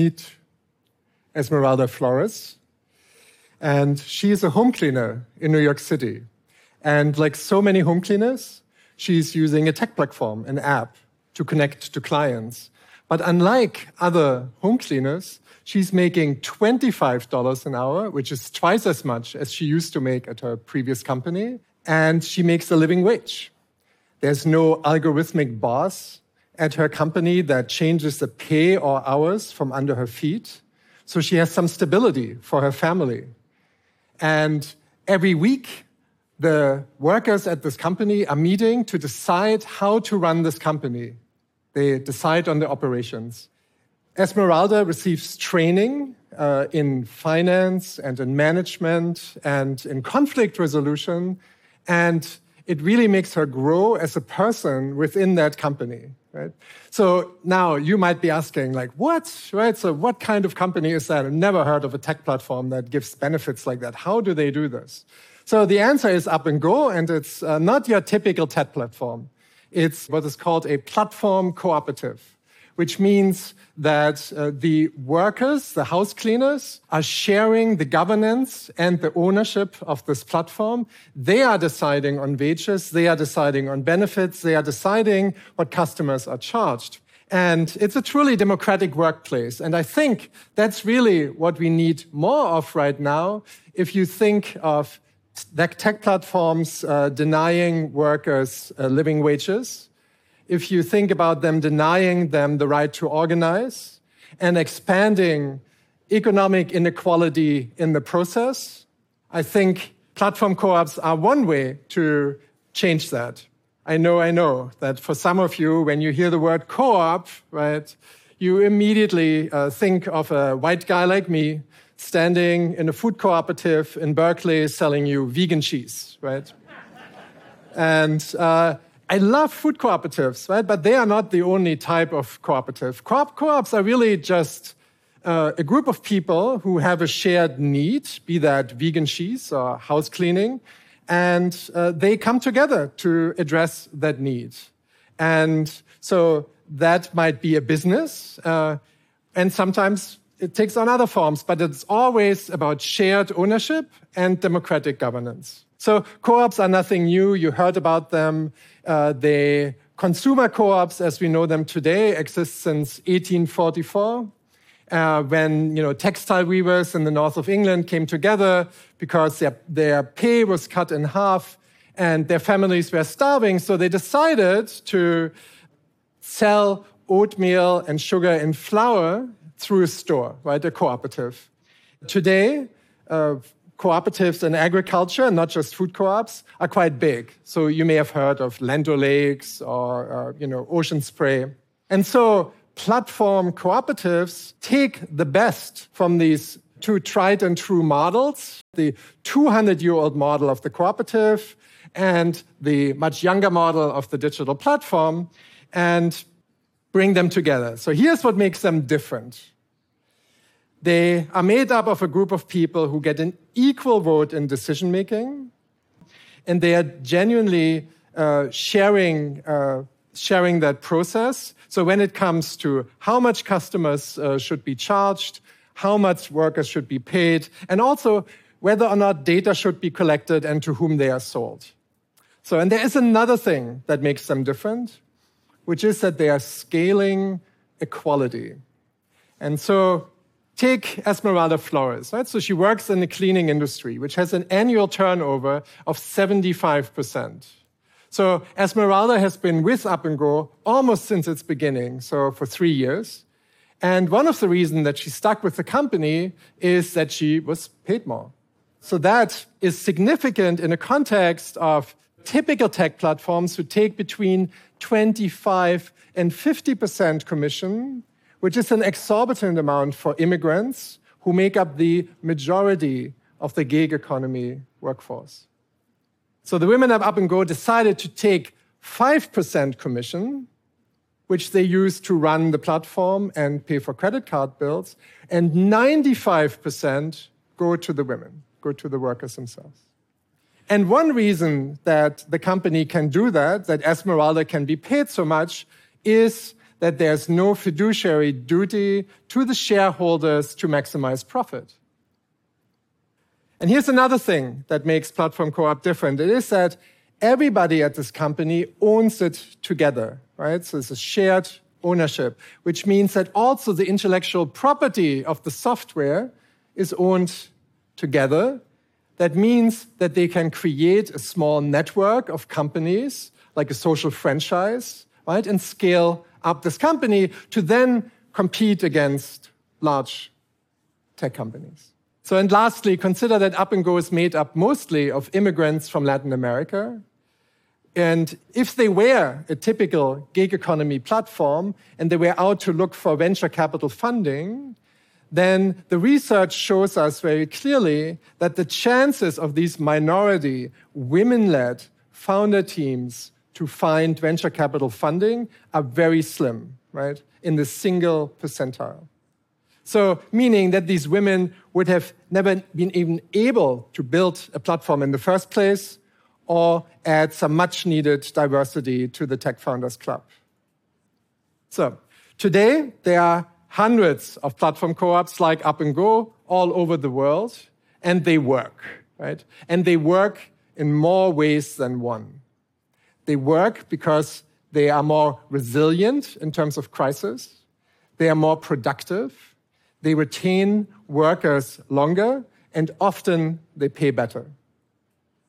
meet Esmeralda Flores. And she is a home cleaner in New York City. And like so many home cleaners, she's using a tech platform, an app, to connect to clients. But unlike other home cleaners, she's making $25 an hour, which is twice as much as she used to make at her previous company. And she makes a living wage. There's no algorithmic boss at her company that changes the pay or hours from under her feet. So she has some stability for her family. And every week, the workers at this company are meeting to decide how to run this company. They decide on the operations. Esmeralda receives training uh, in finance and in management and in conflict resolution, and it really makes her grow as a person within that company. Right? So now you might be asking, like, what? Right? So what kind of company is that? I've never heard of a tech platform that gives benefits like that. How do they do this? So the answer is up and go, and it's uh, not your typical tech platform. It's what is called a platform cooperative, which means that uh, the workers, the house cleaners, are sharing the governance and the ownership of this platform. They are deciding on wages, they are deciding on benefits, they are deciding what customers are charged. And it's a truly democratic workplace. And I think that's really what we need more of right now. If you think of tech platforms uh, denying workers uh, living wages, if you think about them denying them the right to organize and expanding economic inequality in the process, I think platform co-ops are one way to change that. I know, I know that for some of you, when you hear the word co-op, right, you immediately uh, think of a white guy like me standing in a food cooperative in Berkeley selling you vegan cheese, right? and uh, I love food cooperatives, right? But they are not the only type of cooperative. Co co-ops are really just uh, a group of people who have a shared need, be that vegan cheese or house cleaning, and uh, they come together to address that need. And so that might be a business, uh, and sometimes it takes on other forms, but it's always about shared ownership and democratic governance. So co-ops are nothing new. You heard about them. Uh, the consumer co-ops, as we know them today, exist since 1844. Uh, when you know textile weavers in the north of England came together because their, their pay was cut in half and their families were starving, so they decided to sell oatmeal and sugar and flour through a store, right, a cooperative. Today, uh, cooperatives in agriculture, not just food co-ops, are quite big. So you may have heard of Land O'Lakes or, uh, you know, Ocean Spray. And so platform cooperatives take the best from these two tried and true models, the 200 year old model of the cooperative and the much younger model of the digital platform, and bring them together. So here's what makes them different. They are made up of a group of people who get an equal vote in decision making, and they are genuinely uh, sharing, uh, sharing that process. So when it comes to how much customers uh, should be charged, how much workers should be paid, and also whether or not data should be collected and to whom they are sold. So, and there is another thing that makes them different which is that they are scaling equality. And so take Esmeralda Flores, right? So she works in the cleaning industry, which has an annual turnover of 75%. So Esmeralda has been with Up and Go almost since its beginning, so for three years. And one of the reasons that she stuck with the company is that she was paid more. So that is significant in a context of typical tech platforms who take between 25 and 50% commission, which is an exorbitant amount for immigrants who make up the majority of the gig economy workforce. So the women of Up and Go decided to take 5% commission, which they use to run the platform and pay for credit card bills, and 95% go to the women, go to the workers themselves. And one reason that the company can do that, that Esmeralda can be paid so much, is that there's no fiduciary duty to the shareholders to maximize profit. And here's another thing that makes Platform Co-op different. It is that everybody at this company owns it together, right? So it's a shared ownership, which means that also the intellectual property of the software is owned together. That means that they can create a small network of companies, like a social franchise, right? And scale up this company to then compete against large tech companies. So, and lastly, consider that Up and Go is made up mostly of immigrants from Latin America. And if they were a typical gig economy platform and they were out to look for venture capital funding, then the research shows us very clearly that the chances of these minority, women led founder teams to find venture capital funding are very slim, right? In the single percentile. So, meaning that these women would have never been even able to build a platform in the first place or add some much needed diversity to the Tech Founders Club. So, today there are hundreds of platform co ops like Up and Go all over the world, and they work, right? And they work in more ways than one. They work because they are more resilient in terms of crisis, they are more productive, they retain workers longer, and often they pay better.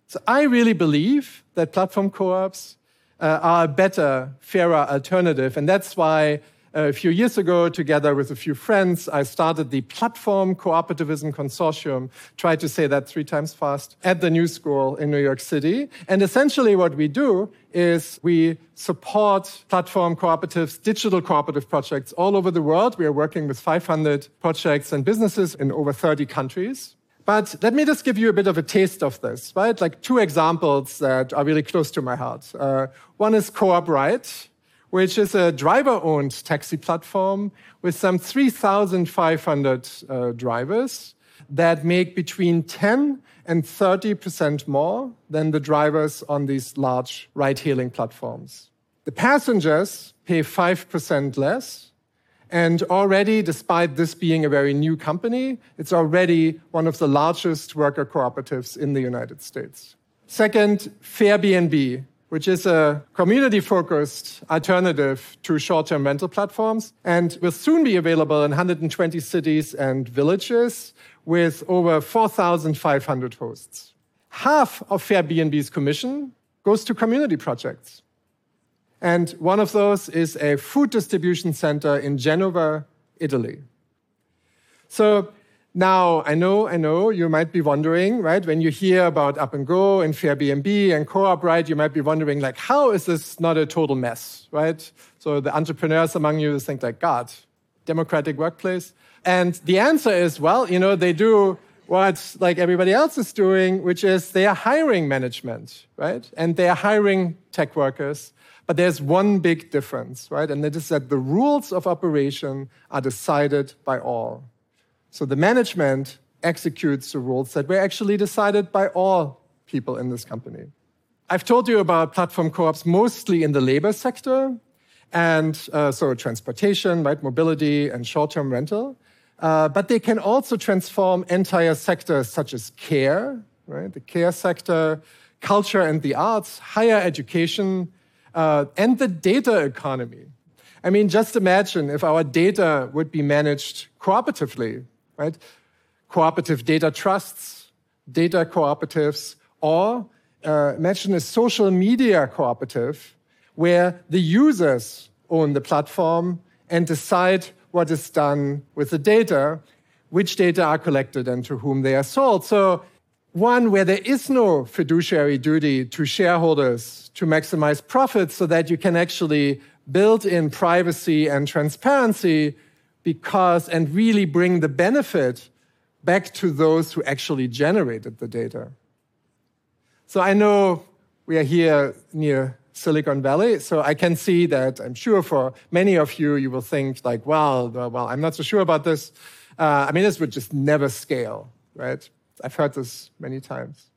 So I really believe that platform co-ops uh, are a better, fairer alternative, and that's why a few years ago, together with a few friends, I started the Platform Cooperativism Consortium, tried to say that three times fast, at the New School in New York City. And essentially what we do is we support platform cooperatives, digital cooperative projects all over the world. We are working with 500 projects and businesses in over 30 countries. But let me just give you a bit of a taste of this, right? Like two examples that are really close to my heart. Uh, one is Co-op Ride, which is a driver-owned taxi platform with some 3,500 uh, drivers that make between 10 and 30% more than the drivers on these large ride-hailing platforms. The passengers pay 5% less, and already, despite this being a very new company, it's already one of the largest worker cooperatives in the United States. Second, Fairbnb, which is a community focused alternative to short term rental platforms and will soon be available in 120 cities and villages with over 4,500 hosts. Half of Fairbnb's commission goes to community projects. And one of those is a food distribution center in Genova, Italy. So now, I know, I know, you might be wondering, right? When you hear about Up and Go and Fairbnb and Co-op, right? You might be wondering, like, how is this not a total mess, right? So the entrepreneurs among you think like, God, democratic workplace. And the answer is, well, you know, they do what like everybody else is doing, which is they are hiring management, right? And they are hiring tech workers. But there's one big difference, right? And that is that the rules of operation are decided by all. So the management executes the rules that were actually decided by all people in this company. I've told you about platform co-ops mostly in the labor sector, and uh, so transportation, right, mobility, and short-term rental. Uh, but they can also transform entire sectors such as care, right, the care sector, culture and the arts, higher education, uh, and the data economy. I mean, just imagine if our data would be managed cooperatively right? Cooperative data trusts, data cooperatives, or uh, imagine a social media cooperative where the users own the platform and decide what is done with the data, which data are collected and to whom they are sold. So, one where there is no fiduciary duty to shareholders to maximize profits so that you can actually build in privacy and transparency because and really bring the benefit back to those who actually generated the data. So I know we are here near Silicon Valley, so I can see that I'm sure for many of you, you will think like, well, well, I'm not so sure about this. Uh, I mean, this would just never scale, right? I've heard this many times.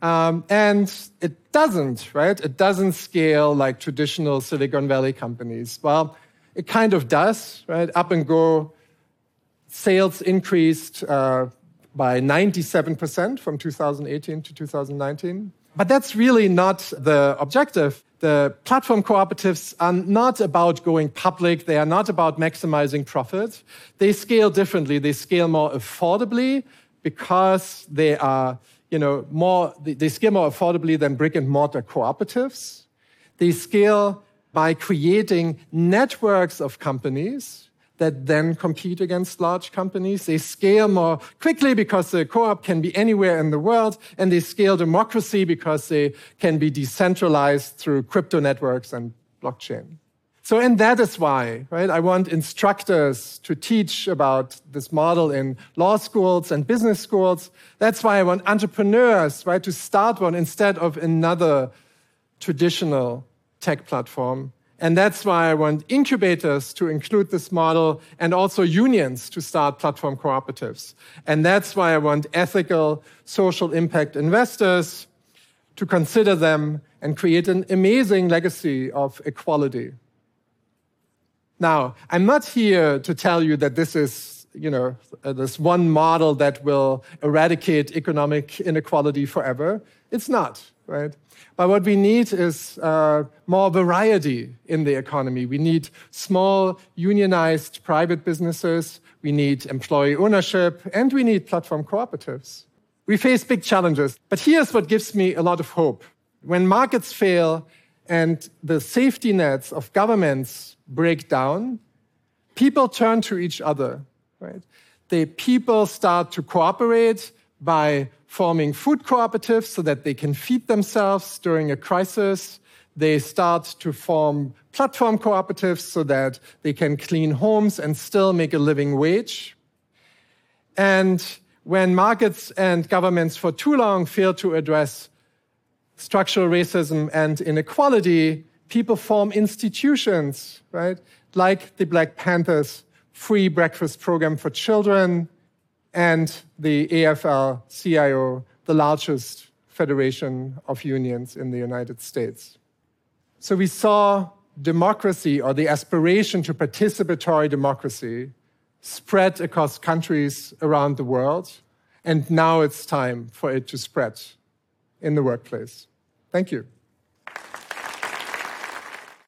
Um, and it doesn't, right? It doesn't scale like traditional Silicon Valley companies. Well, It kind of does, right? Up and Go sales increased uh, by 97% from 2018 to 2019. But that's really not the objective. The platform cooperatives are not about going public. They are not about maximizing profit. They scale differently. They scale more affordably because they are, you know, more, they scale more affordably than brick and mortar cooperatives. They scale by creating networks of companies that then compete against large companies. They scale more quickly because the co-op can be anywhere in the world, and they scale democracy because they can be decentralized through crypto networks and blockchain. So, and that is why, right, I want instructors to teach about this model in law schools and business schools. That's why I want entrepreneurs, right, to start one instead of another traditional tech platform and that's why I want incubators to include this model and also unions to start platform cooperatives. And that's why I want ethical social impact investors to consider them and create an amazing legacy of equality. Now, I'm not here to tell you that this is, you know, this one model that will eradicate economic inequality forever. It's not, right? But what we need is uh, more variety in the economy. We need small, unionized private businesses. We need employee ownership, and we need platform cooperatives. We face big challenges, but here's what gives me a lot of hope. When markets fail and the safety nets of governments break down, people turn to each other, right? The people start to cooperate by forming food cooperatives so that they can feed themselves during a crisis. They start to form platform cooperatives so that they can clean homes and still make a living wage. And when markets and governments for too long fail to address structural racism and inequality, people form institutions, right? Like the Black Panthers free breakfast program for children, and the AFL CIO, the largest federation of unions in the United States. So we saw democracy or the aspiration to participatory democracy spread across countries around the world. And now it's time for it to spread in the workplace. Thank you.